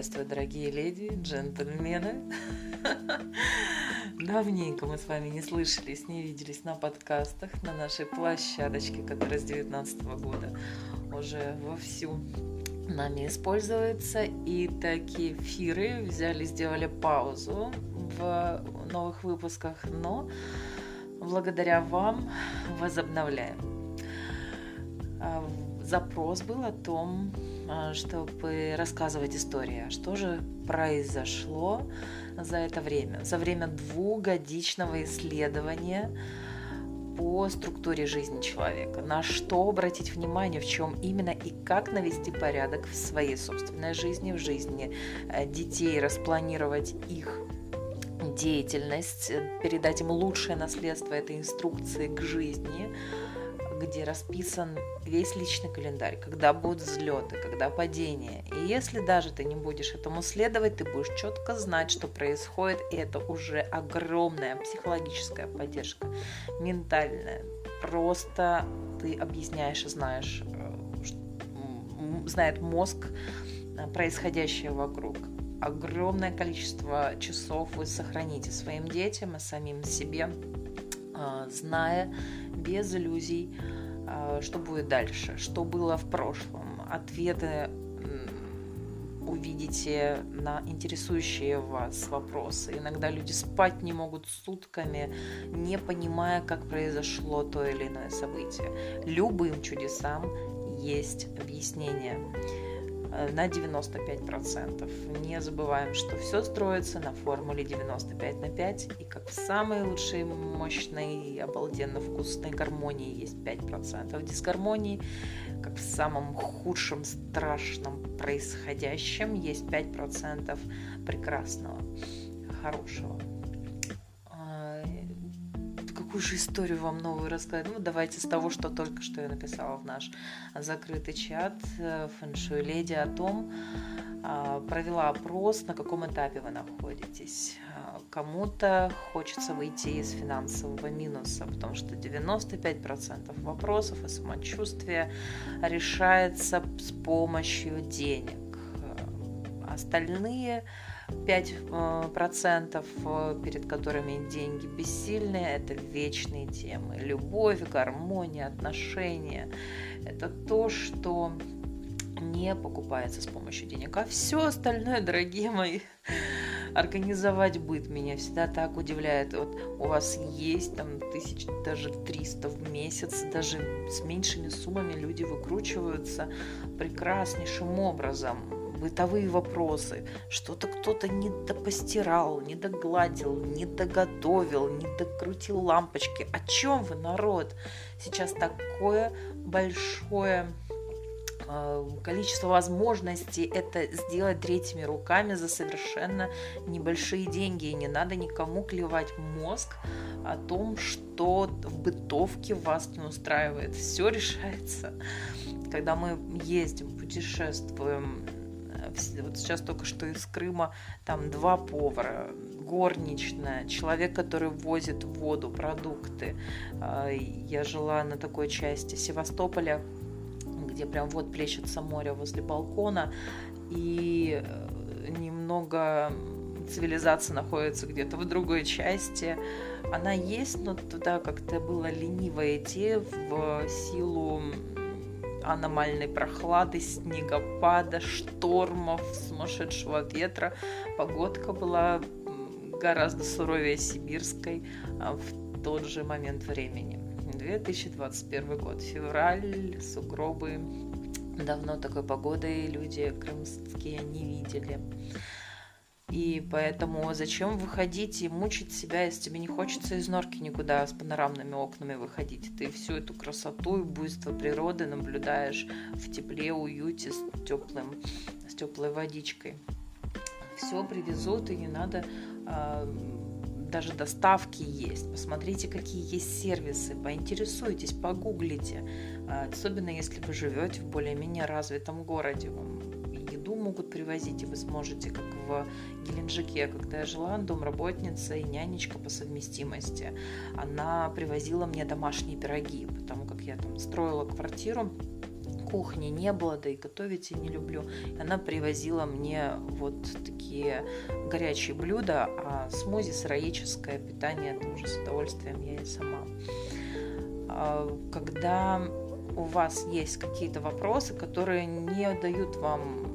приветствую, дорогие леди, джентльмены. Давненько мы с вами не слышались, не виделись на подкастах, на нашей площадочке, которая с 2019 года уже вовсю нами используется. И такие эфиры взяли, сделали паузу в новых выпусках, но благодаря вам возобновляем. А, запрос был о том, чтобы рассказывать истории, а что же произошло за это время, за время двухгодичного исследования по структуре жизни человека, на что обратить внимание, в чем именно и как навести порядок в своей собственной жизни, в жизни э, детей, распланировать их деятельность, передать им лучшее наследство этой инструкции к жизни, где расписан весь личный календарь, когда будут взлеты, когда падения. И если даже ты не будешь этому следовать, ты будешь четко знать, что происходит, и это уже огромная психологическая поддержка, ментальная. Просто ты объясняешь и знаешь, э, знает мозг э, происходящее вокруг. Огромное количество часов вы сохраните своим детям и самим себе, зная без иллюзий, а, что будет дальше, что было в прошлом. Ответы увидите на интересующие вас вопросы. Иногда люди спать не могут сутками, не понимая, как произошло то или иное событие. Любым чудесам есть объяснение. Э, на 95%. Не забываем, что все строится на формуле 95 на 5, и как в самой лучшей, мощной, обалденно вкусной гармонии есть 5% дисгармонии, как в самом худшем, страшном происходящем есть 5% прекрасного, хорошего какую же историю вам новую рассказать? Ну, давайте с того, что только что я написала в наш закрытый чат э, Фэншуй Леди о том, а, провела опрос, на каком этапе вы находитесь. А, кому-то хочется выйти из финансового минуса, потому что 95% вопросов и самочувствия решается с помощью денег. А, остальные 5%, э, перед которыми деньги бессильные, это вечные темы. Любовь, гармония, отношения. Это то, что не покупается с помощью денег. А все остальное, дорогие мои, организовать быт меня всегда так удивляет. Вот у вас есть там тысяч, даже 300 в месяц, даже с меньшими суммами люди выкручиваются прекраснейшим образом бытовые вопросы, что-то кто-то не допостирал, не догладил, не доготовил, не докрутил лампочки. О чем вы, народ? Сейчас такое большое а, количество возможностей это сделать третьими руками за совершенно небольшие деньги. И не надо никому клевать мозг о том, что в бытовке вас не устраивает. Все решается. Когда мы ездим, путешествуем, вот сейчас только что из Крыма, там два повара, горничная, человек, который возит воду, продукты. А, я жила на такой части Севастополя, где прям вот плещется море возле балкона, и э, немного цивилизация находится где-то в другой части. Она есть, но туда как-то было лениво идти в силу аномальной прохлады, снегопада, штормов, сумасшедшего ветра. Погодка была гораздо суровее сибирской а, в тот же момент времени. 2021 год, февраль, сугробы. Давно такой погоды люди крымские не видели. И поэтому зачем выходить и мучить себя, если тебе не хочется из норки никуда с панорамными окнами выходить? Ты всю эту красоту и буйство природы наблюдаешь в тепле, уюте, с теплым, с теплой водичкой. Все привезут, и не надо э, даже доставки есть. Посмотрите, какие есть сервисы, поинтересуйтесь, погуглите. Особенно если вы живете в более-менее развитом городе. Вам еду могут привозить, и вы сможете, как в Геленджике, когда я жила, домработница и нянечка по совместимости, она привозила мне домашние пироги, потому как я там строила квартиру, кухни не было, да и готовить я не люблю. И она привозила мне вот такие горячие блюда, а смузи, сыроедческое питание, это уже с удовольствием я и сама. А, когда у вас есть какие-то вопросы, которые не дают вам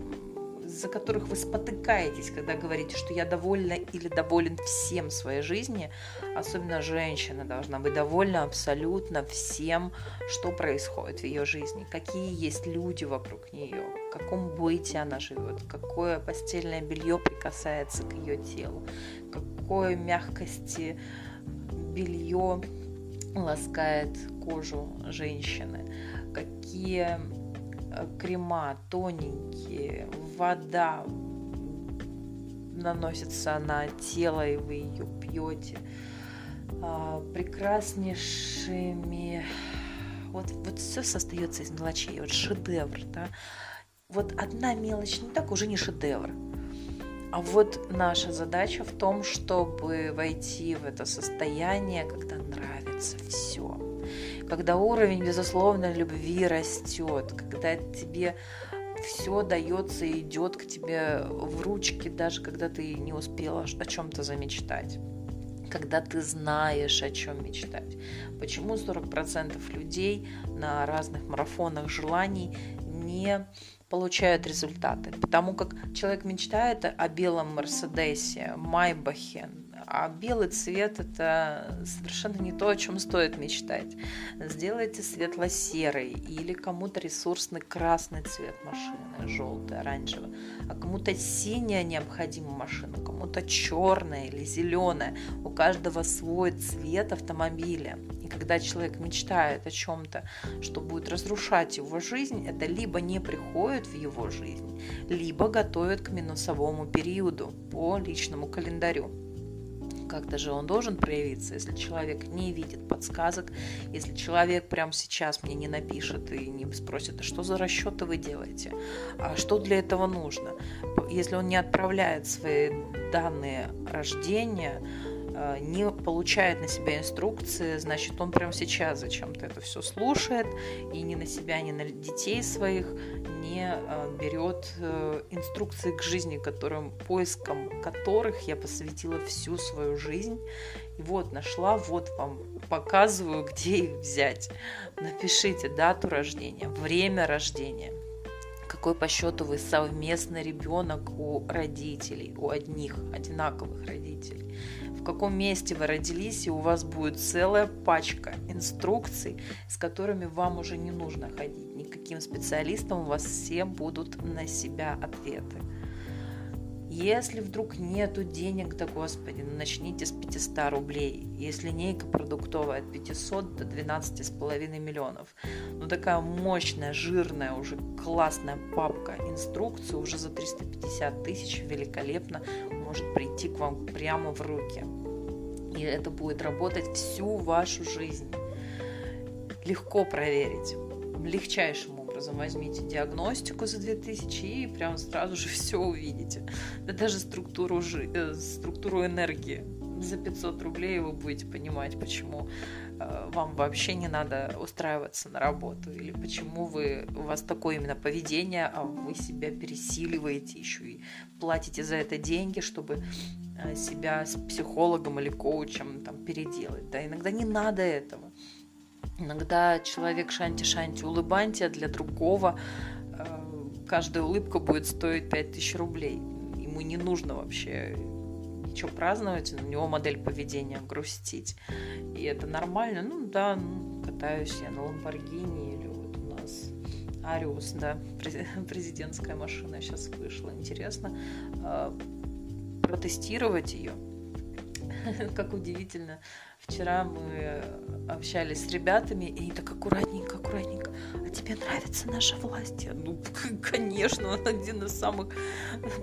за которых вы спотыкаетесь, когда говорите, что я довольна или доволен всем своей жизни, особенно женщина должна быть довольна абсолютно всем, что происходит в ее жизни, какие есть люди вокруг нее, в каком быте она живет, какое постельное белье прикасается к ее телу, какой мягкости белье ласкает кожу женщины, какие э, крема тоненькие, вода наносится на тело, и вы ее пьете а, прекраснейшими. Вот, вот все состоится из мелочей. Вот шедевр, да. Вот одна мелочь не так уже не шедевр. А вот наша задача в том, чтобы войти в это состояние, когда нравится все. Когда уровень безусловно любви растет, когда тебе все дается и идет к тебе в ручки, даже когда ты не успела о чем-то замечтать когда ты знаешь, о чем мечтать. Почему 40% людей на разных марафонах желаний не получают результаты? Потому как человек мечтает о белом Мерседесе, Майбахе, а белый цвет это совершенно не то, о чем стоит мечтать. Сделайте светло-серый или кому-то ресурсный красный цвет машины, желтый, оранжевый, а кому-то синяя необходима машина, кому-то черная или зеленая. У каждого свой цвет автомобиля. И когда человек мечтает о чем-то, что будет разрушать его жизнь, это либо не приходит в его жизнь, либо готовит к минусовому периоду по личному календарю как-то же он должен проявиться, если человек не видит подсказок, если человек прямо сейчас мне не напишет и не спросит, а что за расчеты вы делаете, а что для этого нужно. Если он не отправляет свои данные рождения, не получает на себя инструкции, значит, он прямо сейчас зачем-то это все слушает и ни на себя, ни на детей своих не э, берет э, инструкции к жизни, которым, поиском которых я посвятила всю свою жизнь. И вот нашла, вот вам показываю, где их взять. Напишите дату рождения, время рождения какой по счету вы совместный ребенок у родителей, у одних одинаковых родителей каком месте вы родились, и у вас будет целая пачка инструкций, с которыми вам уже не нужно ходить. Никаким специалистам у вас все будут на себя ответы. Если вдруг нету денег, да господи, ну начните с 500 рублей. Если линейка продуктовая от 500 до 12,5 миллионов. Ну такая мощная, жирная, уже классная папка инструкции уже за 350 тысяч великолепно может прийти к вам прямо в руки. И это будет работать всю вашу жизнь. Легко проверить. Легчайшим образом возьмите диагностику за 2000 и прям сразу же все увидите. Да даже структуру, э, структуру энергии за 500 рублей вы будете понимать, почему э, вам вообще не надо устраиваться на работу или почему вы, у вас такое именно поведение, а вы себя пересиливаете еще и платите за это деньги, чтобы себя с психологом или коучем там переделать. Да, иногда не надо этого. Иногда человек шанти-шанти улыбанти, а для другого э, каждая улыбка будет стоить 5000 рублей. Ему не нужно вообще ничего праздновать, у него модель поведения грустить. И это нормально. Ну да, ну, катаюсь я на Ламборгини или вот у нас Ариус, да, президентская машина сейчас вышла. Интересно э, протестировать ее. Как удивительно, Вчера мы общались с ребятами, и они так аккуратненько, аккуратненько. А тебе нравится наша власть? Ну, конечно, он один из самых,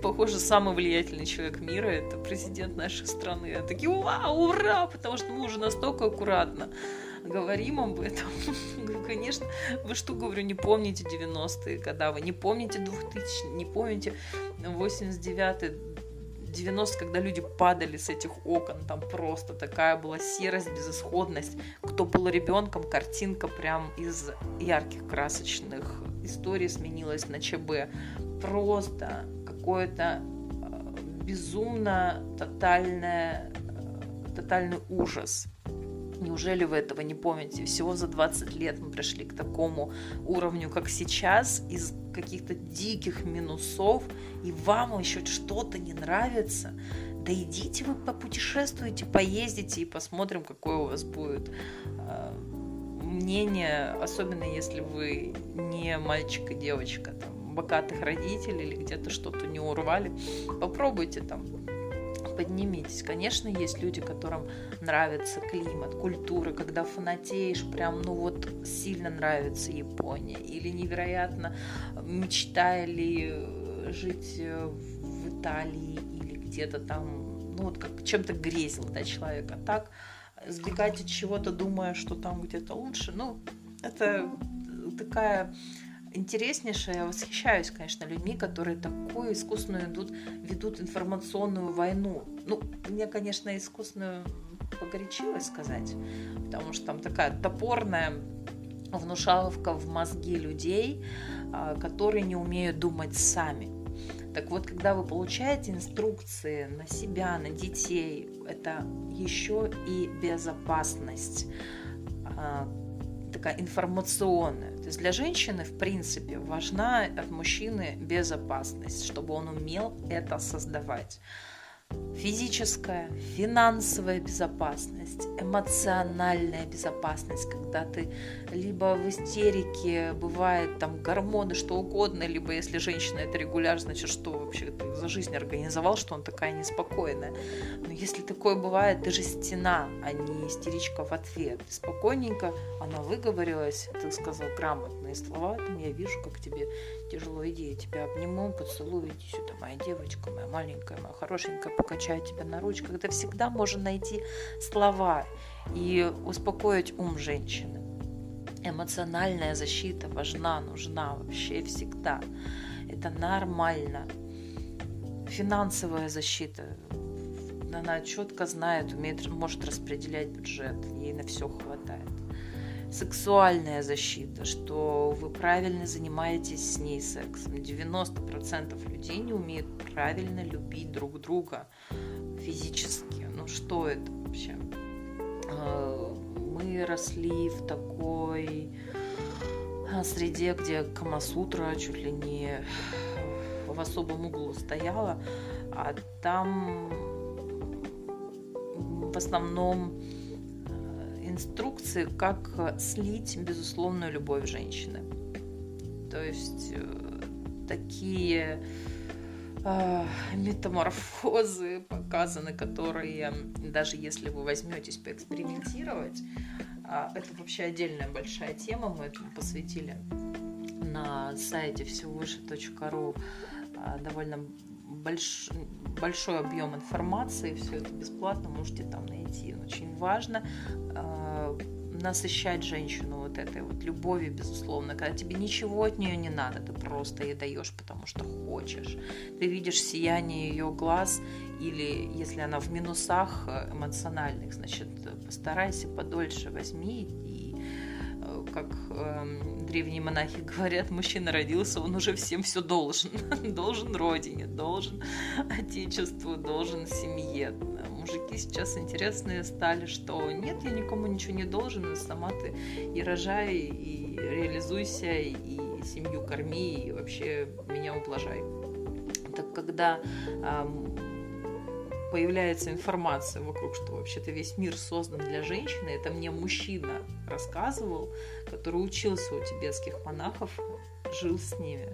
похоже, самый влиятельный человек мира. Это президент нашей страны. Я такие, вау, ура! Потому что мы уже настолько аккуратно говорим об этом. Говорю, конечно, вы что, говорю, не помните 90-е года, вы не помните 2000 не помните 89-й, 90 когда люди падали с этих окон, там просто такая была серость, безысходность. Кто был ребенком, картинка прям из ярких красочных историй сменилась на ЧБ. Просто какое-то э, безумно тотальное, э, тотальный ужас. Неужели вы этого не помните? Всего за 20 лет мы пришли к такому уровню, как сейчас, из каких-то диких минусов, и вам еще что-то не нравится. Да идите вы попутешествуйте, поездите и посмотрим, какое у вас будет э, мнение, особенно если вы не мальчик и девочка, там, богатых родителей или где-то что-то не урвали. Попробуйте там поднимитесь. Конечно, есть люди, которым нравится климат, культура, когда фанатеешь, прям, ну вот, сильно нравится Япония. Или невероятно мечтали жить в Италии или где-то там, ну вот как чем-то грезил, да, человек. А так сбегать от чего-то, думая, что там где-то лучше, ну, это такая интереснейшее. Я восхищаюсь, конечно, людьми, которые такую искусственную идут, ведут информационную войну. Ну, мне, конечно, искусственную погорячилось сказать, потому что там такая топорная внушаловка в мозги людей, а, которые не умеют думать сами. Так вот, когда вы получаете инструкции на себя, на детей, это еще и безопасность а, такая информационная. Есть для женщины, в принципе, важна от мужчины безопасность, чтобы он умел это создавать физическая, финансовая безопасность, эмоциональная безопасность, когда ты либо в истерике, бывает там гормоны, что угодно, либо если женщина это регулярно, значит, что вообще ты за жизнь организовал, что он такая неспокойная. Но если такое бывает, ты же стена, а не истеричка в ответ. Спокойненько, она выговорилась, ты сказал грамотные слова, там я вижу, как тебе тяжело, иди, я тебя обниму, поцелую, иди сюда, моя девочка, моя маленькая, моя хорошенькая, покачаю тебя на ручках. Это всегда можно найти слова и успокоить ум женщины. Эмоциональная защита важна, нужна вообще всегда. Это нормально. Финансовая защита. Она четко знает, умеет, может распределять бюджет. Ей на все хватает сексуальная защита, что вы правильно занимаетесь с ней сексом. 90% людей не умеют правильно любить друг друга физически. Ну что это вообще? А, мы росли в такой а, среде, где Камасутра чуть ли не в особом углу стояла, а там в основном инструкции, как слить безусловную любовь женщины. То есть э, такие э, метаморфозы показаны, которые даже если вы возьметесь поэкспериментировать, э, это вообще отдельная большая тема, мы этому посвятили на сайте всевыше.ру э, довольно больш, большой объем информации, все это бесплатно, можете там найти. Очень важно э, насыщать женщину вот этой вот любовью, безусловно, когда тебе ничего от нее не надо, ты просто ей даешь, потому что хочешь. Ты видишь сияние ее глаз, или если она в минусах эмоциональных, значит, постарайся подольше возьми и э, как э, древние монахи говорят, мужчина родился, он уже всем все должен. должен родине, должен отечеству, должен семье. Мужики сейчас интересные стали, что нет, я никому ничего не должен, и сама ты и рожай, и реализуйся, и семью корми, и вообще меня ублажай. Так когда появляется информация вокруг, что вообще-то весь мир создан для женщины. Это мне мужчина рассказывал, который учился у тибетских монахов, жил с ними,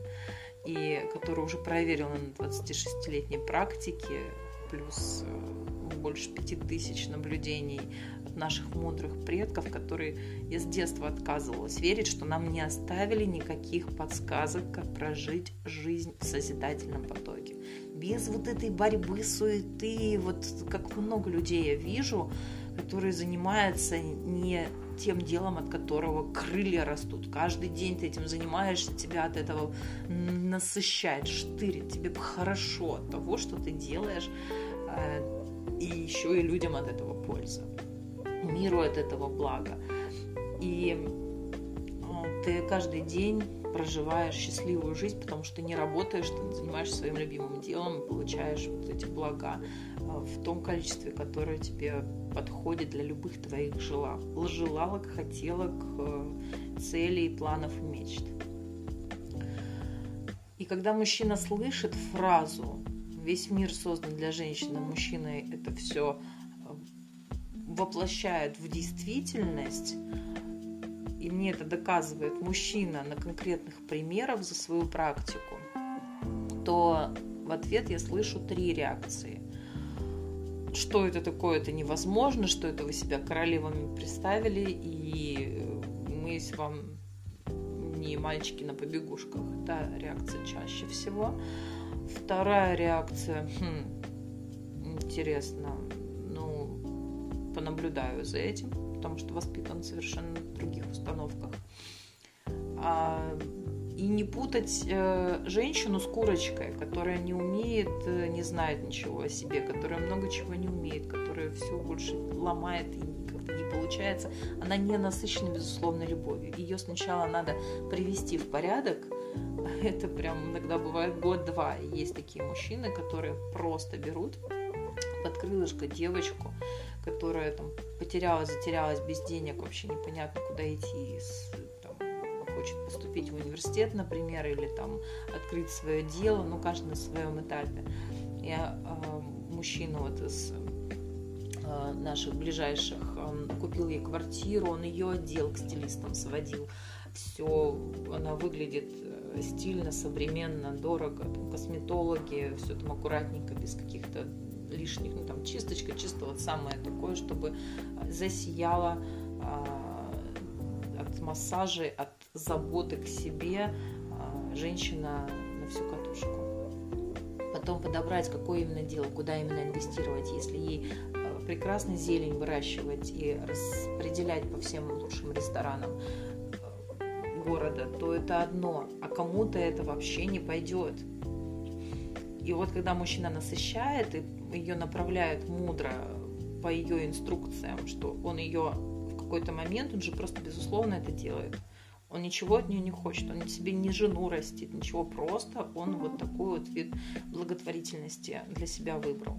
и который уже проверил на 26-летней практике, плюс э, больше пяти тысяч наблюдений от наших мудрых предков, которые я с детства отказывалась верить, что нам не оставили никаких подсказок, как прожить жизнь в созидательном потоке. Без вот этой борьбы, суеты, вот как много людей я вижу, который занимается не тем делом, от которого крылья растут. Каждый день ты этим занимаешься, тебя от этого насыщает, штырит, тебе хорошо от того, что ты делаешь, э, и еще и людям от этого польза, миру от этого блага. И э, ты каждый день проживаешь счастливую жизнь, потому что не работаешь, ты занимаешься своим любимым делом и получаешь вот эти блага в том количестве, которое тебе подходит для любых твоих желал, желалок, хотелок, э, целей, планов и мечт. И когда мужчина слышит фразу «весь мир создан для женщины», мужчина это все э, воплощает в действительность, и мне это доказывает мужчина на конкретных примерах за свою практику, то в ответ я слышу три реакции. Что это такое, это невозможно, что это вы себя королевами представили, и мы с вам не мальчики на побегушках. Это реакция чаще всего. Вторая реакция, хм, интересно, ну, понаблюдаю за этим потому что воспитан в совершенно других установках. А, и не путать э, женщину с курочкой, которая не умеет, э, не знает ничего о себе, которая много чего не умеет, которая все больше ломает и никак не получается. Она не насыщена, безусловно, любовью. Ее сначала надо привести в порядок. Это прям иногда бывает год-два. Есть такие мужчины, которые просто берут под крылышко девочку, которая там потерялась, затерялась без денег, вообще непонятно, куда идти, хочет поступить в университет, например, или там открыть свое дело, ну, каждый на своем этапе. Я э, мужчина вот из э, наших ближайших э, купил ей квартиру, он ее отдел к стилистам сводил. Все, она выглядит э, стильно, современно, дорого, там, косметологи, все там аккуратненько, без каких-то лишних, ну там чисточка, чисто вот самое такое, чтобы засияла а, от массажей, от заботы к себе а, женщина на всю катушку. Потом подобрать, какое именно дело, куда именно инвестировать, если ей а, прекрасно зелень выращивать и распределять по всем лучшим ресторанам города, то это одно, а кому-то это вообще не пойдет. И вот когда мужчина насыщает и ее направляет мудро по ее инструкциям, что он ее какой-то момент, он же просто безусловно это делает. Он ничего от нее не хочет, он себе не жену растит, ничего, просто он вот такой вот вид благотворительности для себя выбрал.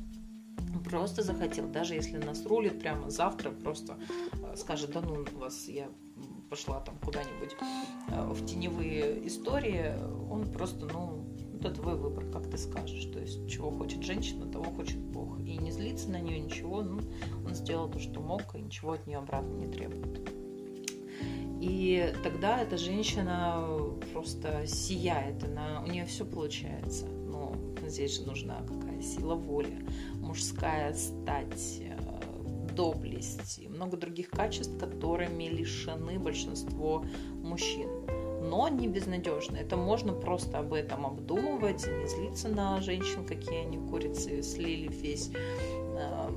Просто захотел, даже если нас рулит прямо завтра, просто э, скажет, да ну вас, я пошла там куда-нибудь э, в теневые истории, он просто, ну, это твой выбор, как ты скажешь. То есть, чего хочет женщина, того хочет Бог. И не злиться на нее ничего, ну, он сделал то, что мог, и ничего от нее обратно не требует. И тогда эта женщина просто сияет, она, у нее все получается. Но здесь же нужна какая сила воли, мужская стать, э, доблесть и много других качеств, которыми лишены большинство мужчин но не безнадежно. Это можно просто об этом обдумывать, не злиться на женщин, какие они курицы, слили весь э,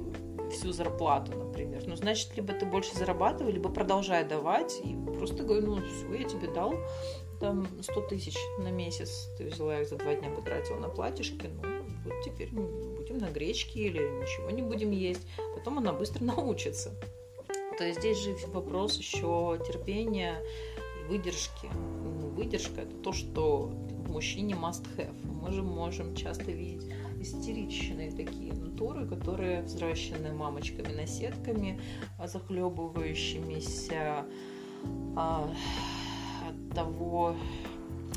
всю зарплату, например. Ну, значит, либо ты больше зарабатывай, либо продолжай давать, и просто говорю, ну, все, я тебе дал там 100 тысяч на месяц, ты взяла их за два дня, потратила на платьишки, ну, вот теперь будем на гречке или ничего не будем есть. Потом она быстро научится. То есть здесь же вопрос еще терпения выдержки. Выдержка – это то, что мужчине must have. Мы же можем часто видеть истеричные такие натуры, которые взращены мамочками-наседками, а захлебывающимися а, от того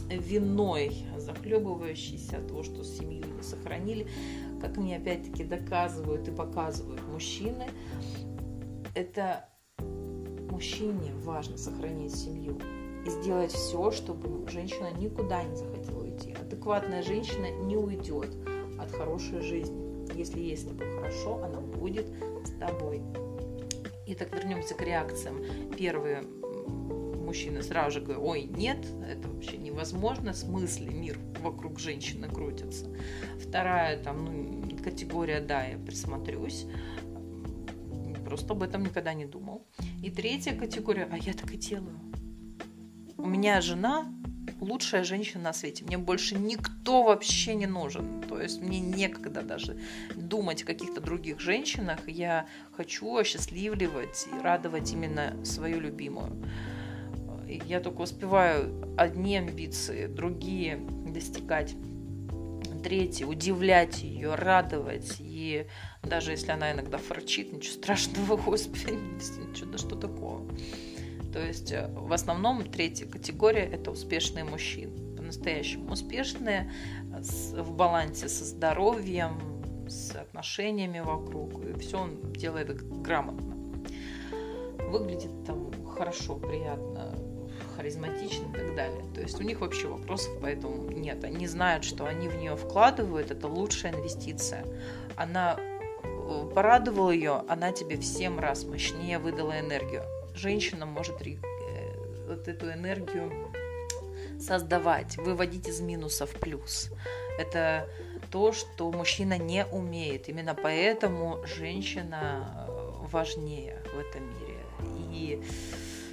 виной, захлебывающиеся от того, что семью не сохранили. Как мне опять-таки доказывают и показывают мужчины, это мужчине важно сохранить семью сделать все, чтобы женщина никуда не захотела уйти. Адекватная женщина не уйдет от хорошей жизни. Если ей с тобой хорошо, она будет с тобой. Итак, вернемся к реакциям. Первые мужчины сразу же говорят, ой, нет, это вообще невозможно, смысле мир вокруг женщины крутится. Вторая там, ну, категория, да, я присмотрюсь просто об этом никогда не думал. И третья категория, а я так и делаю. У меня жена лучшая женщина на свете. Мне больше никто вообще не нужен. То есть мне некогда даже думать о каких-то других женщинах. Я хочу осчастливливать и радовать именно свою любимую. Я только успеваю одни амбиции, другие достигать третьи, удивлять ее, радовать. И даже если она иногда форчит, ничего страшного, господи, да что такого. То есть э, в основном третья категория – это успешные мужчины. По-настоящему успешные, в балансе со здоровьем, с отношениями вокруг. И все он делает грамотно. Выглядит там хорошо, приятно, харизматично и так далее. То есть у них вообще вопросов поэтому нет. Они знают, что они в нее вкладывают, это лучшая инвестиция. Она э, порадовала ее, она тебе в 7 раз мощнее выдала энергию женщина может э, вот эту энергию создавать, выводить из минуса в плюс. Это то, что мужчина не умеет. Именно поэтому женщина э, важнее в этом мире. И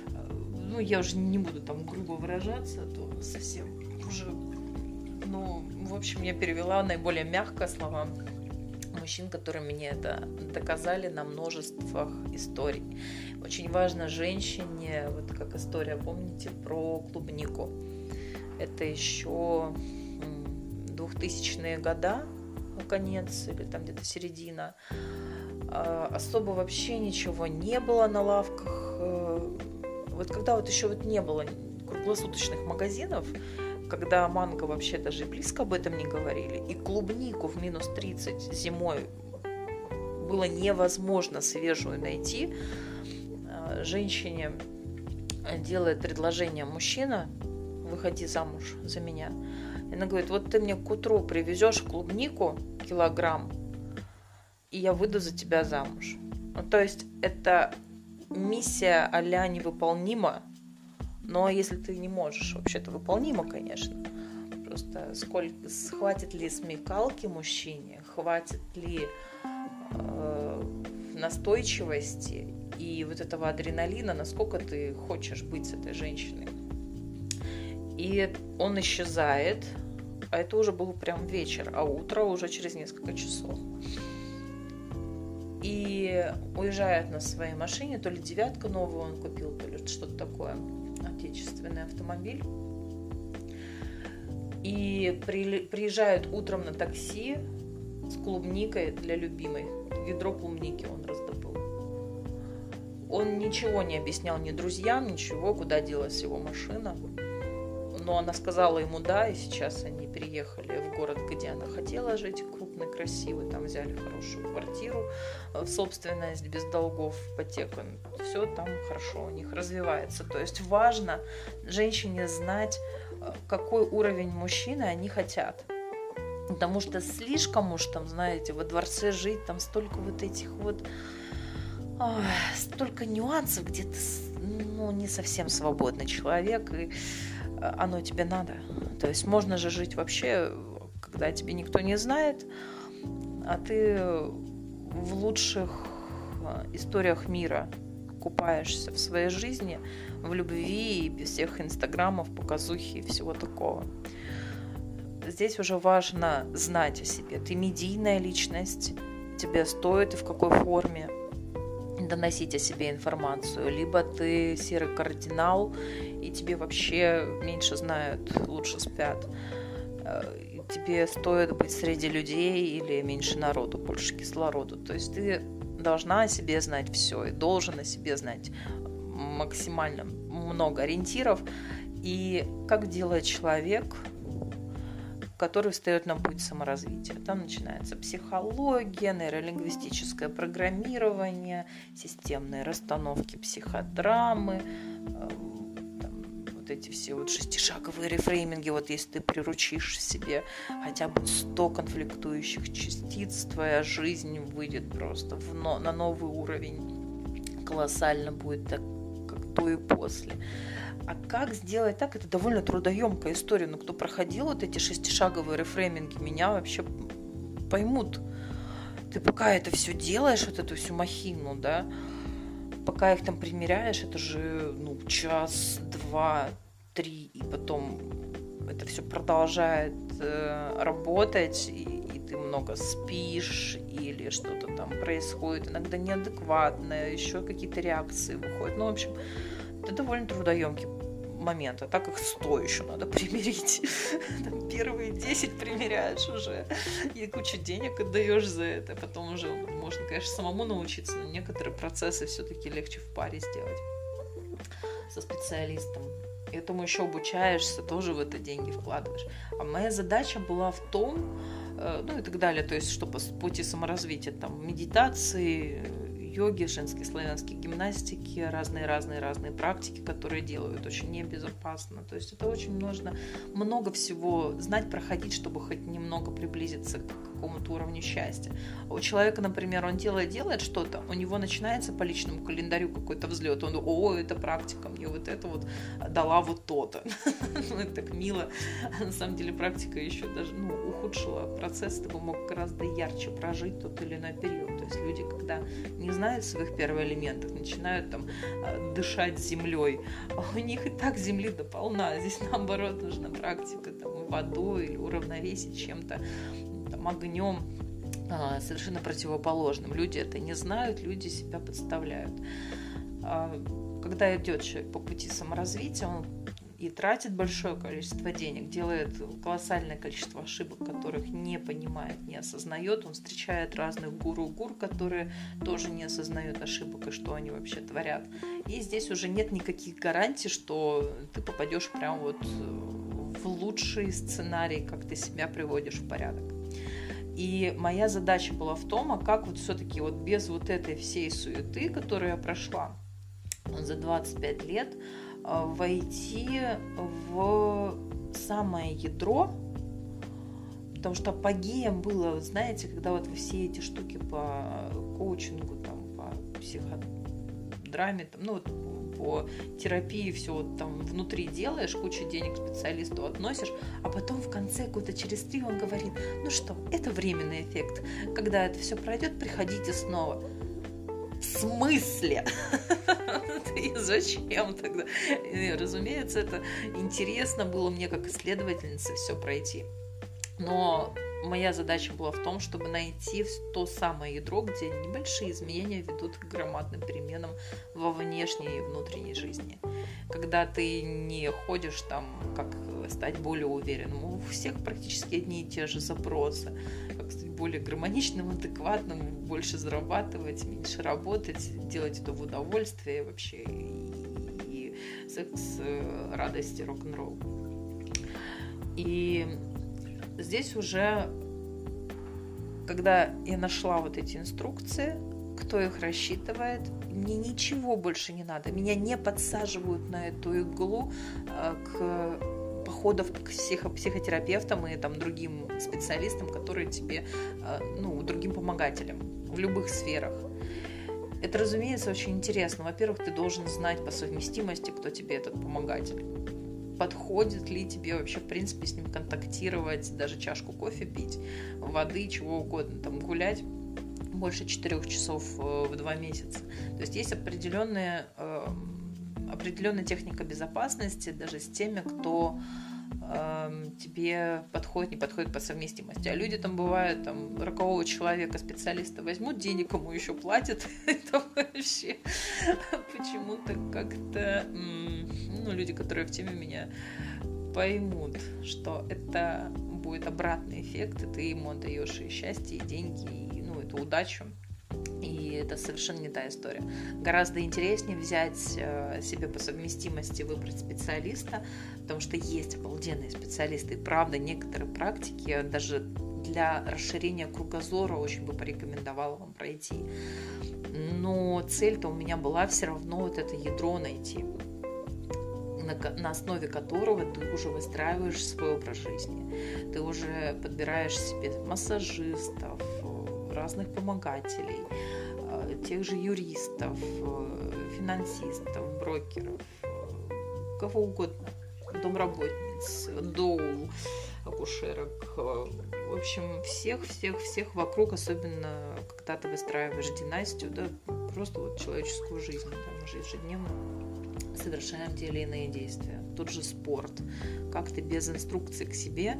э, ну, я уже не буду там грубо выражаться, а то совсем уже... Ну, в общем, я перевела наиболее мягко слова мужчин, которые мне это доказали на множествах историй. Очень важно женщине, вот как история, помните, про клубнику. Это еще 2000-е года, ну, конец или там где-то середина. А, особо вообще ничего не было на лавках. Э, вот когда вот еще вот не было круглосуточных магазинов, когда манго вообще даже близко об этом не говорили, и клубнику в минус 30 зимой было невозможно свежую найти, женщине делает предложение мужчина, выходи замуж за меня. И она говорит, вот ты мне к утру привезешь клубнику килограмм, и я выйду за тебя замуж. Ну, то есть это миссия а невыполнима, но если ты не можешь, вообще-то выполнимо, конечно. Просто сколько, хватит ли смекалки мужчине, хватит ли э, настойчивости и вот этого адреналина, насколько ты хочешь быть с этой женщиной. И он исчезает, а это уже был прям вечер, а утро уже через несколько часов. И уезжает на своей машине, то ли девятка новую он купил, то ли что-то такое отечественный автомобиль. И при, приезжают утром на такси с клубникой для любимой. Ведро клубники он раздобыл. Он ничего не объяснял ни друзьям, ничего, куда делась его машина. Но она сказала ему да, и сейчас они переехали в город, где она хотела жить, крупный, красивый, там взяли хорошую квартиру в собственность, без долгов, ипотека. Все там хорошо у них развивается. То есть важно женщине знать, э, какой уровень мужчины они хотят. Потому что слишком уж там, знаете, во дворце жить, там столько вот этих вот ой, столько нюансов, где ты ну, не совсем свободный человек, и э, оно тебе надо. То есть можно же жить вообще, когда тебе никто не знает, а ты в лучших э, историях мира купаешься в своей жизни, в любви и без всех инстаграмов, показухи и всего такого. Здесь уже важно знать о себе. Ты медийная личность, тебе стоит и в какой форме доносить о себе информацию, либо ты серый кардинал, и тебе вообще меньше знают, лучше спят. Э, тебе стоит быть среди людей или меньше народу, больше кислорода. То есть ты должна о себе знать все и должен о себе знать максимально много ориентиров. И как делает человек, который встает на путь саморазвития. Там начинается психология, нейролингвистическое программирование, системные расстановки психодрамы, э, вот эти все вот шестишаговые рефрейминги, вот если ты приручишь себе хотя бы 100 конфликтующих частиц, твоя жизнь выйдет просто в, но, на новый уровень. Колоссально будет так, до и после. А как сделать так? Это довольно трудоемкая история. Но кто проходил вот эти шестишаговые рефрейминги, меня вообще поймут. ты пока это все делаешь, вот эту всю махину, да, пока их там примеряешь, это же ну, час, два, три, и потом это все продолжает э, работать, и, ты много спишь, или что-то там происходит, иногда неадекватное, еще какие-то реакции выходят. Ну, в общем, это довольно трудоемкий момент, а так их 100 еще надо примирить. Там первые 10 примеряешь уже, и кучу денег отдаешь за это. Потом уже можно, конечно, самому научиться, но некоторые процессы все-таки легче в паре сделать со специалистом. Этому еще обучаешься, тоже в это деньги вкладываешь. А моя задача была в том, ну и так далее, то есть что по пути саморазвития, там, медитации, йоги, женские славянские гимнастики, разные-разные-разные практики, которые делают очень небезопасно. То есть это очень нужно много всего знать, проходить, чтобы хоть немного приблизиться к какому-то уровню счастья. У человека, например, он делает, делает что-то, у него начинается по личному календарю какой-то взлет. Он, о, эта практика мне вот это вот дала вот то-то. Ну, это так мило. На самом деле практика еще даже ну, ухудшила процесс, ты бы мог гораздо ярче прожить тот или иной период. Есть люди, когда не знают своих первоэлементов, начинают там а, дышать землей, а у них и так земли дополна. Здесь наоборот нужна практика там, водой или уравновесить чем-то там, огнем а, совершенно противоположным. Люди это не знают, люди себя подставляют. А, когда идет человек по пути саморазвития, он и тратит большое количество денег, делает колоссальное количество ошибок, которых не понимает, не осознает. Он встречает разных гуру-гур, которые тоже не осознают ошибок и что они вообще творят. И здесь уже нет никаких гарантий, что ты попадешь прям вот в лучший сценарий, как ты себя приводишь в порядок. И моя задача была в том, а как вот все-таки вот без вот этой всей суеты, которую я прошла за 25 лет, войти в самое ядро, потому что апогеем было, знаете, когда вот все эти штуки по коучингу, там, по психодраме, там, ну вот по терапии все вот там внутри делаешь, кучу денег специалисту относишь, а потом в конце года через три он говорит, ну что, это временный эффект. Когда это все пройдет, приходите снова. В смысле? И зачем тогда? И, разумеется, это интересно было мне как исследовательнице все пройти. Но моя задача была в том, чтобы найти то самое ядро, где небольшие изменения ведут к громадным переменам во внешней и внутренней жизни. Когда ты не ходишь там, как стать более уверенным, у всех практически одни и те же запросы. Как стать более гармоничным, адекватным, больше зарабатывать, меньше работать, делать это в удовольствие вообще и секс, э, радости, рок-н-ролл. И здесь уже, когда я нашла вот эти инструкции, кто их рассчитывает, мне ничего больше не надо. Меня не подсаживают на эту иглу э, к походов к психо психотерапевтам и там другим специалистам, которые тебе, э, ну, другим помогателям в любых сферах. Это, разумеется, очень интересно. Во-первых, ты должен знать по совместимости, кто тебе этот помогатель подходит ли тебе вообще, в принципе, с ним контактировать, даже чашку кофе пить, воды, чего угодно, там гулять больше четырех часов э, в два месяца. То есть есть определенная, эм, определенная техника безопасности даже с теми, кто Эм, тебе подходит, не подходит по совместимости. А люди там бывают, там, рокового человека, специалиста возьмут, денег ему еще платят. Это вообще почему-то как-то... Ну, люди, которые в теме меня поймут, что это будет обратный эффект, и ты ему отдаешь и счастье, и деньги, и ну, эту удачу. И это совершенно не та история. Гораздо интереснее взять э, себе по совместимости, выбрать специалиста, потому что есть обалденные специалисты. И правда, некоторые практики даже для расширения кругозора очень бы порекомендовала вам пройти. Но цель-то у меня была все равно вот это ядро найти на, основе которого ты уже выстраиваешь свой образ жизни. Ты уже подбираешь себе массажистов, разных помогателей, э, тех же юристов, э, финансистов, брокеров, э, кого угодно, домработниц, доул, акушерок, в общем, всех-всех-всех вокруг, особенно когда ты выстраиваешь династию, да, просто вот человеческую жизнь, да, мы же ежедневно совершаем те или иные действия. Тот же спорт. Как ты без инструкции к себе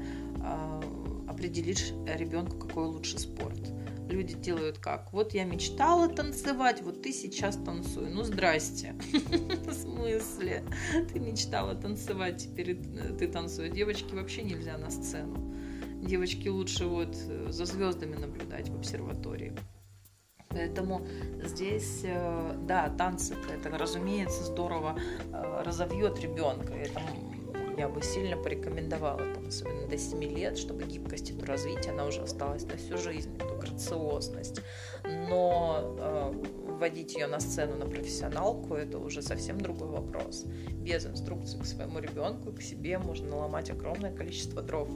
определишь ребенку, какой лучше спорт? Люди делают как? Вот я мечтала танцевать, вот ты сейчас танцуй. Ну, здрасте. В смысле? Ты мечтала танцевать, теперь ты танцуешь. Девочки вообще нельзя на сцену. Девочки лучше вот э, за звездами наблюдать в обсерватории. Поэтому здесь, э, да, танцы, это, разумеется, здорово э, разовьет ребенка. Это я бы сильно порекомендовала, там, особенно до 7 лет, чтобы гибкость эту развить, она уже осталась на всю жизнь, эту грациозность. Но э, вводить ее на сцену на профессионалку, это уже совсем другой вопрос. Без инструкции к своему ребенку, к себе можно наломать огромное количество дров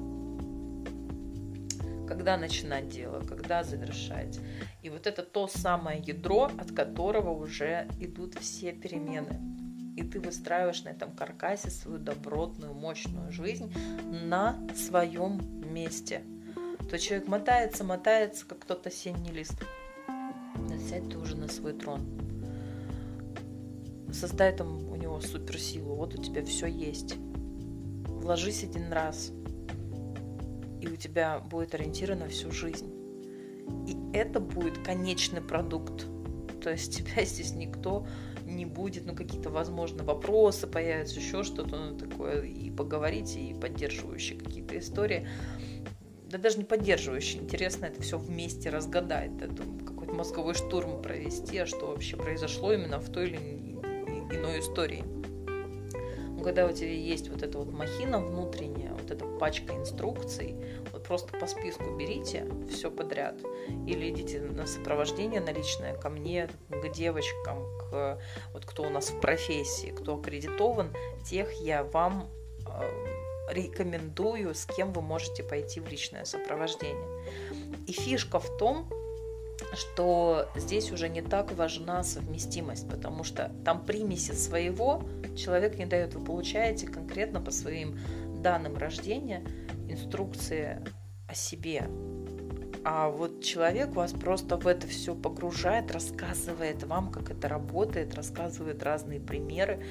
когда начинать дело, когда завершать. И вот это то самое ядро, от которого уже идут все перемены. И ты выстраиваешь на этом каркасе свою добротную, мощную жизнь на своем месте. То человек мотается, мотается, как тот осенний лист. Сядь ты уже на свой трон. Создай там у него суперсилу. Вот у тебя все есть. Вложись один раз – и у тебя будет ориентир на всю жизнь. И это будет конечный продукт. То есть тебя здесь никто не будет, ну какие-то, возможно, вопросы появятся, еще что-то ну, такое, и поговорить, и поддерживающие какие-то истории. Да даже не поддерживающие, интересно это все вместе разгадать, это какой-то мозговой штурм провести, а что вообще произошло именно в той или иной истории когда у тебя есть вот эта вот махина внутренняя, вот эта пачка инструкций, вот просто по списку берите все подряд или идите на сопровождение наличное ко мне, к девочкам, к вот кто у нас в профессии, кто аккредитован, тех я вам э, рекомендую, с кем вы можете пойти в личное сопровождение. И фишка в том, что здесь уже не так важна совместимость, потому что там примеси своего человек не дает. Вы получаете конкретно по своим данным рождения инструкции о себе. А вот человек вас просто в это все погружает, рассказывает вам, как это работает, рассказывает разные примеры.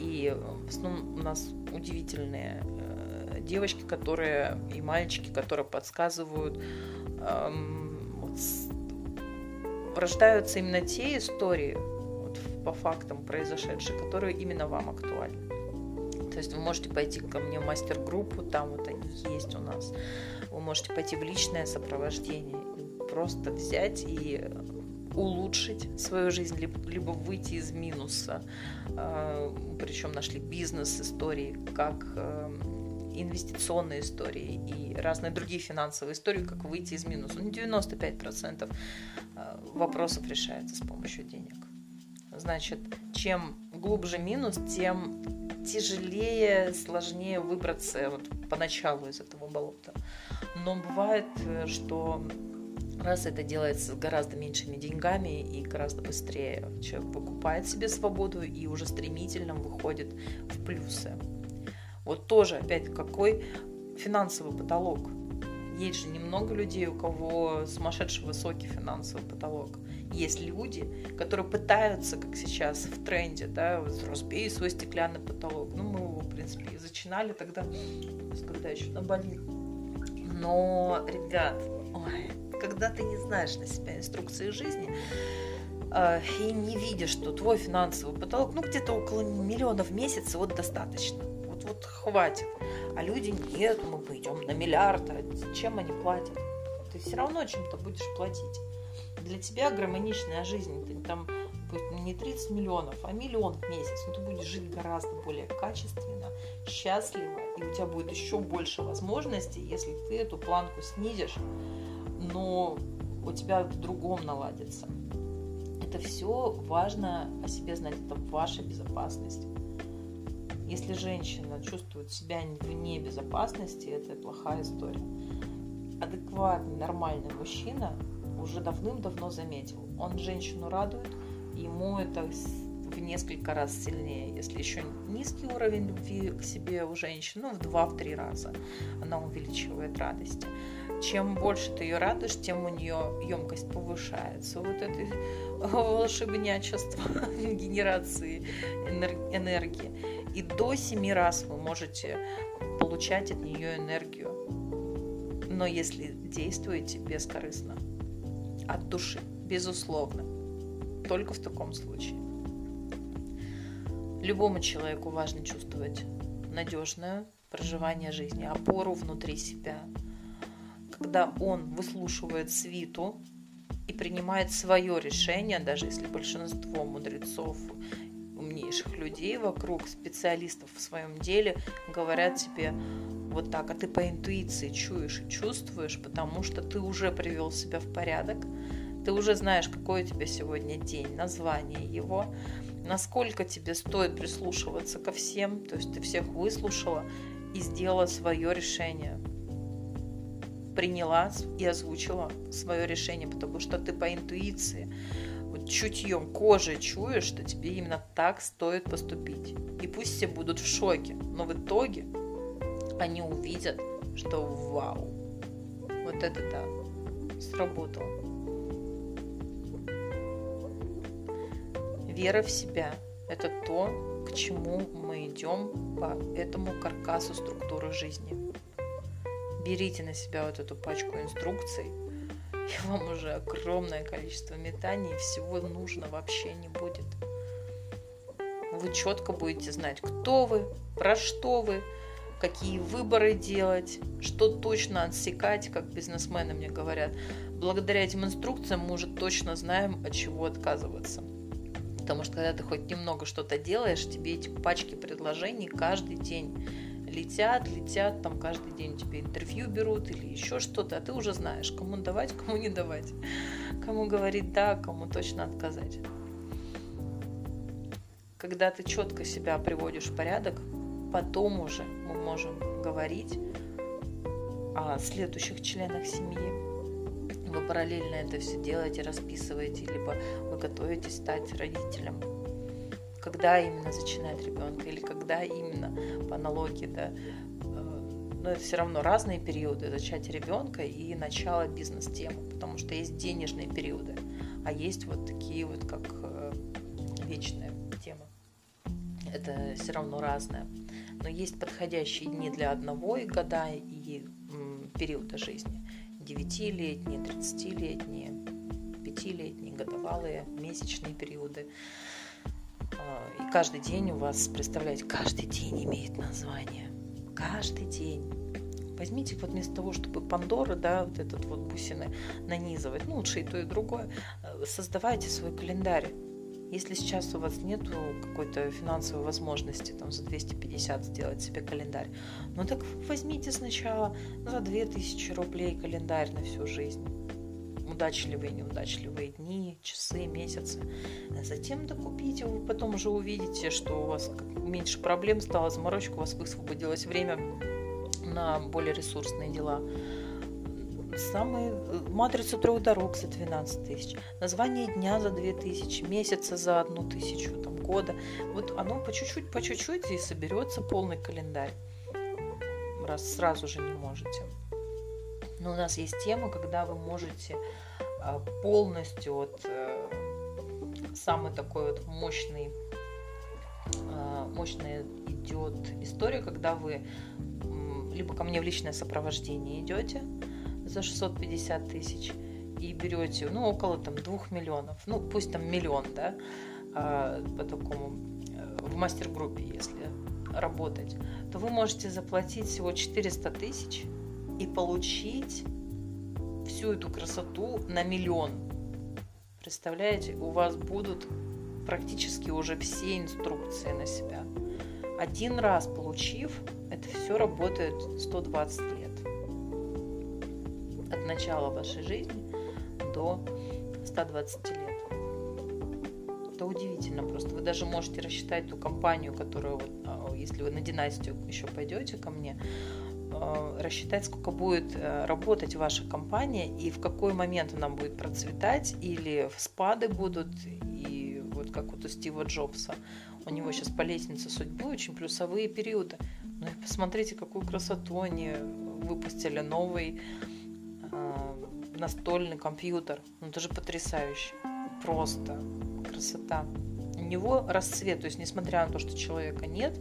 И в основном у нас удивительные э, девочки, которые и мальчики, которые подсказывают эм, вот, рождаются именно те истории, вот, по фактам произошедшие, которые именно вам актуальны. То есть вы можете пойти ко мне в мастер-группу, там вот они есть у нас. Вы можете пойти в личное сопровождение, просто взять и улучшить свою жизнь, либо, либо выйти из минуса. А, Причем нашли бизнес-истории, как эм, инвестиционные истории и разные другие финансовые истории, как выйти из минуса. Ну, 95% Э, вопросов решается с помощью денег. Значит, чем глубже минус, тем тяжелее, сложнее выбраться вот поначалу из этого болота. Но бывает, э, что раз это делается с гораздо меньшими деньгами и гораздо быстрее, человек покупает себе свободу и уже стремительно выходит в плюсы. Вот тоже, опять, какой финансовый потолок – есть же немного людей, у кого сумасшедший высокий финансовый потолок. Есть люди, которые пытаются, как сейчас в тренде, да, вот, разбей свой стеклянный потолок. Ну, мы его, в принципе, и зачинали тогда, когда еще на Бали. Но, ребят, ой, когда ты не знаешь на себя инструкции жизни, э, и не видишь, что твой финансовый потолок, ну, где-то около миллиона в месяц, вот достаточно. Вот, вот хватит. А люди, нет, мы пойдем на миллиард, а чем они платят? Ты все равно чем-то будешь платить. Для тебя гармоничная жизнь, ты там не 30 миллионов, а миллион в месяц. Но ты будешь жить гораздо более качественно, счастливо, и у тебя будет еще больше возможностей, если ты эту планку снизишь, но у тебя в другом наладится. Это все важно о себе знать, это ваша безопасность. Если женщина чувствует себя вне безопасности, это плохая история. Адекватный, нормальный мужчина уже давным-давно заметил. Он женщину радует, ему это в несколько раз сильнее. Если еще низкий уровень любви к себе у женщины, ну, в два-три раза она увеличивает радости. Чем больше ты ее радуешь, тем у нее емкость повышается. Вот это волшебнячество генерации энергии. И до семи раз вы можете получать от нее энергию. Но если действуете бескорыстно, от души, безусловно, только в таком случае. Любому человеку важно чувствовать надежное проживание жизни, опору внутри себя. Когда он выслушивает свиту и принимает свое решение, даже если большинство мудрецов, умнейших людей вокруг, специалистов в своем деле, говорят тебе вот так, а ты по интуиции чуешь и чувствуешь, потому что ты уже привел себя в порядок, ты уже знаешь, какой у тебя сегодня день, название его, насколько тебе стоит прислушиваться ко всем, то есть ты всех выслушала и сделала свое решение. Приняла и озвучила свое решение, потому что ты по интуиции, чутьем кожи чуешь, что тебе именно так стоит поступить. И пусть все будут в шоке, но в итоге они увидят, что вау, вот это да, сработало. Вера в себя – это то, к чему мы идем по этому каркасу структуры жизни. Берите на себя вот эту пачку инструкций, вам уже огромное количество метаний, всего нужно вообще не будет. Вы четко будете знать, кто вы, про что вы, какие выборы делать, что точно отсекать, как бизнесмены мне говорят. Благодаря этим инструкциям мы уже точно знаем, от чего отказываться. Потому что когда ты хоть немного что-то делаешь, тебе эти пачки предложений каждый день летят, летят, там каждый день тебе интервью берут или еще что-то, а ты уже знаешь, кому давать, кому не давать, кому говорить да, кому точно отказать. Когда ты четко себя приводишь в порядок, потом уже мы можем говорить о следующих членах семьи, вы параллельно это все делаете, расписываете, либо вы готовитесь стать родителем. Когда именно зачинать ребенка или когда именно по аналогии, да, э, но это все равно разные периоды зачатия ребенка и начало бизнес-темы, потому что есть денежные периоды, а есть вот такие вот, как э, вечная тема. Это все равно разное. Но есть подходящие дни для одного и года, и периода жизни. 9-летние, 30-летние, 5-летние, годовалые, месячные периоды. А, и каждый день у вас, представляете, каждый день имеет название. Каждый день. Возьмите вот вместо того, чтобы Пандора, да, вот этот вот бусины нанизывать, ну лучше и то, и другое, э, создавайте свой календарь если сейчас у вас нет какой-то финансовой возможности там, за 250 сделать себе календарь, ну так возьмите сначала за 2000 рублей календарь на всю жизнь. Удачливые, неудачливые дни, часы, месяцы. Затем докупите, вы потом уже увидите, что у вас меньше проблем стало, заморочек, у вас высвободилось время на более ресурсные дела самые, э, матрицу трех дорог за 12 тысяч, название дня за 2 тысячи, месяца за одну тысячу, там, года. Вот оно по чуть-чуть, по чуть-чуть и соберется полный календарь, раз сразу же не можете. Но у нас есть тема, когда вы можете а, полностью вот э, самый такой вот мощный а, мощная идет история, когда вы либо ко мне в личное сопровождение идете, за 650 тысяч и берете, ну, около там 2 миллионов, ну, пусть там миллион, да, а, по такому, э, в мастер-группе, если работать, то вы можете заплатить всего 400 тысяч и получить всю эту красоту на миллион. Представляете, у вас будут практически уже все инструкции на себя. Один раз получив, это все работает 120 лет от начала вашей жизни до 120 лет. Это удивительно просто. Вы даже можете рассчитать ту компанию, которую, а, если вы на династию еще пойдете ко мне, рассчитать, сколько будет э, работать ваша компания и в какой момент она будет процветать, или спады будут, и вот как вот у Стива Джобса. У него сейчас по лестнице судьбы очень плюсовые периоды. Ну и посмотрите, какую красоту они выпустили новый э, настольный компьютер. Ну это же потрясающе. Просто красота. У него расцвет, то есть несмотря на то, что человека нет,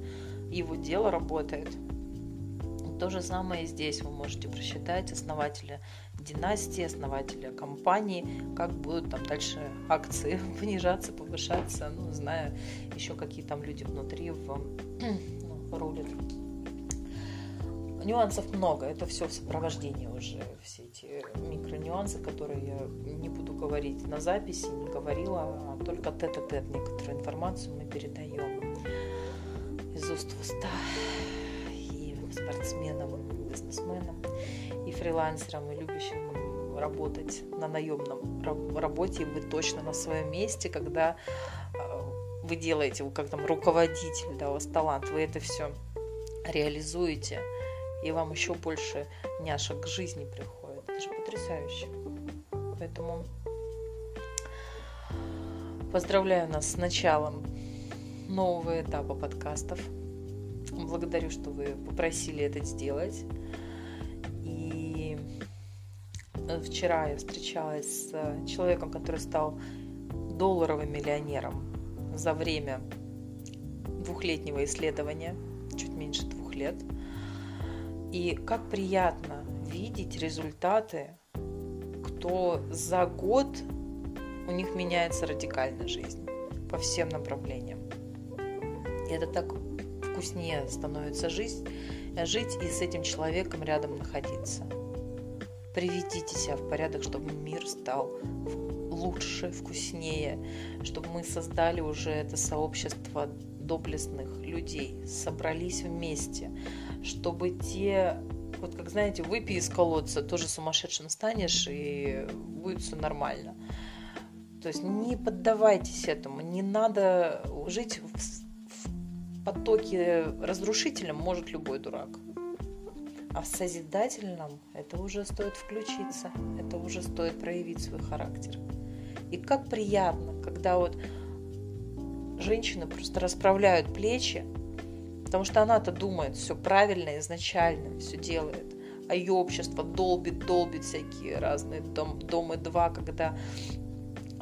его дело работает. То же самое и здесь. Вы можете просчитать основателя династии, основателя компании, как будут там дальше акции понижаться, повышаться, ну, зная еще какие там люди внутри в, ну, рулят. Нюансов много, это все в сопровождении уже, все эти микронюансы, которые я не буду говорить на записи, не говорила, а только тет-а-тет некоторую информацию мы передаем из уст в уста спортсменам, бизнесменам, и фрилансерам, и любящим работать на наемном работе, вы точно на своем месте, когда а, вы делаете, вы как там руководитель, да, у вас талант, вы это все реализуете, и вам еще больше няшек к жизни приходит. Это же потрясающе. Поэтому поздравляю нас с началом нового этапа подкастов. Благодарю, что вы попросили это сделать. И вчера я встречалась с человеком, который стал долларовым миллионером за время двухлетнего исследования, чуть меньше двух лет. И как приятно видеть результаты, кто за год у них меняется радикально жизнь по всем направлениям. И это так вкуснее становится жизнь, жить и с этим человеком рядом находиться. Приведите себя в порядок, чтобы мир стал лучше, вкуснее, чтобы мы создали уже это сообщество доблестных людей, собрались вместе, чтобы те, вот как знаете, выпей из колодца, тоже сумасшедшим станешь и будет все нормально. То есть не поддавайтесь этому, не надо жить в потоке разрушительном может любой дурак. А в созидательном это уже стоит включиться, это уже стоит проявить свой характер. И как приятно, когда вот женщины просто расправляют плечи, потому что она-то думает все правильно изначально, все делает. А ее общество долбит, долбит всякие разные дом, домы два, когда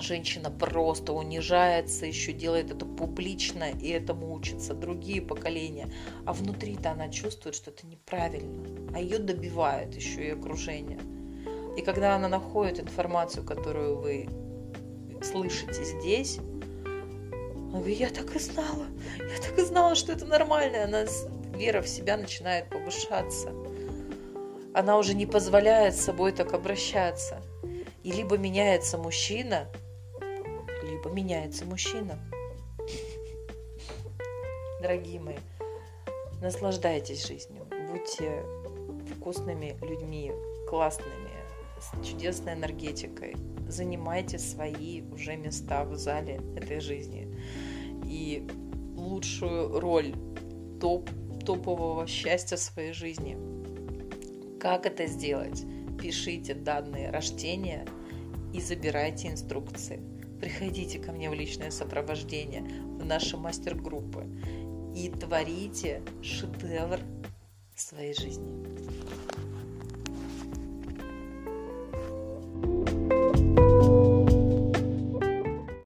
женщина просто унижается, еще делает это публично, и этому учатся другие поколения. А внутри-то она чувствует, что это неправильно. А ее добивает еще и окружение. И когда она находит информацию, которую вы слышите здесь, я так и знала, я так и знала, что это нормально. Она, вера в себя начинает повышаться. Она уже не позволяет с собой так обращаться. И либо меняется мужчина, либо меняется мужчина. Дорогие мои, наслаждайтесь жизнью, будьте вкусными людьми, классными, с чудесной энергетикой. Занимайте свои уже места в зале этой жизни. И лучшую роль топ, топового счастья в своей жизни. Как это сделать? Пишите данные рождения и забирайте инструкции приходите ко мне в личное сопровождение, в наши мастер-группы и творите шедевр своей жизни. thank you